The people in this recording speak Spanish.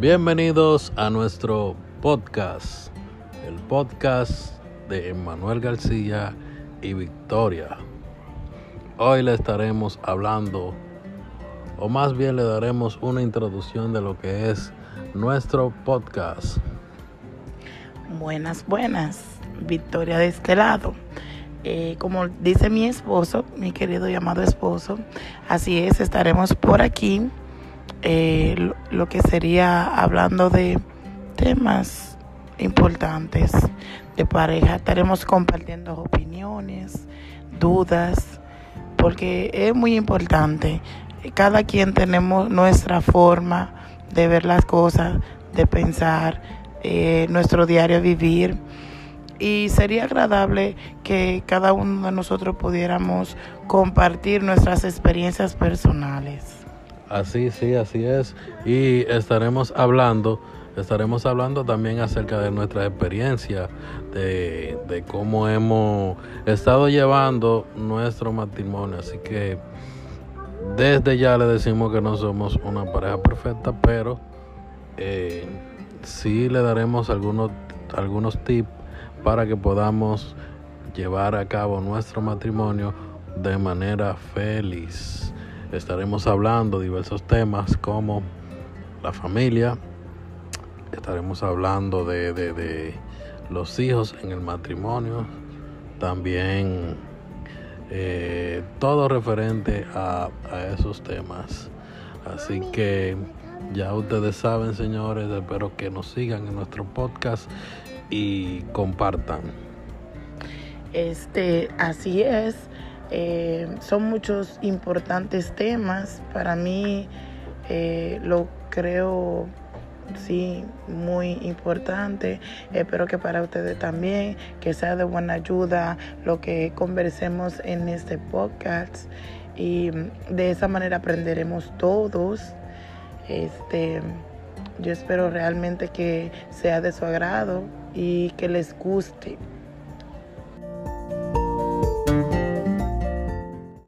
Bienvenidos a nuestro podcast, el podcast de Emanuel García y Victoria. Hoy le estaremos hablando, o más bien le daremos una introducción de lo que es nuestro podcast. Buenas, buenas. Victoria de este lado. Eh, como dice mi esposo, mi querido llamado esposo, así es, estaremos por aquí, eh, lo, que sería hablando de temas importantes de pareja. Estaremos compartiendo opiniones, dudas, porque es muy importante. Cada quien tenemos nuestra forma de ver las cosas, de pensar, eh, nuestro diario vivir y sería agradable que cada uno de nosotros pudiéramos compartir nuestras experiencias personales. Así, sí, así es. Y estaremos hablando, estaremos hablando también acerca de nuestra experiencia, de, cómo hemos estado llevando nuestro matrimonio. Así que desde ya le decimos que no somos una pareja perfecta, pero eh, sí le daremos algunos, algunos tips para que podamos llevar a cabo nuestro matrimonio de manera feliz. Estaremos hablando diversos temas como la familia, estaremos hablando de, de, de los hijos en el matrimonio, también eh, todo referente a, a esos temas. Así que ya ustedes saben, señores, espero que nos sigan en nuestro podcast y compartan. Este, así es. Eh, son muchos importantes temas. Para mí eh, lo creo sí muy importante. Espero que para ustedes también, que sea de buena ayuda lo que conversemos en este podcast. Y de esa manera aprenderemos todos. Este, yo espero realmente que sea de su agrado y que les guste.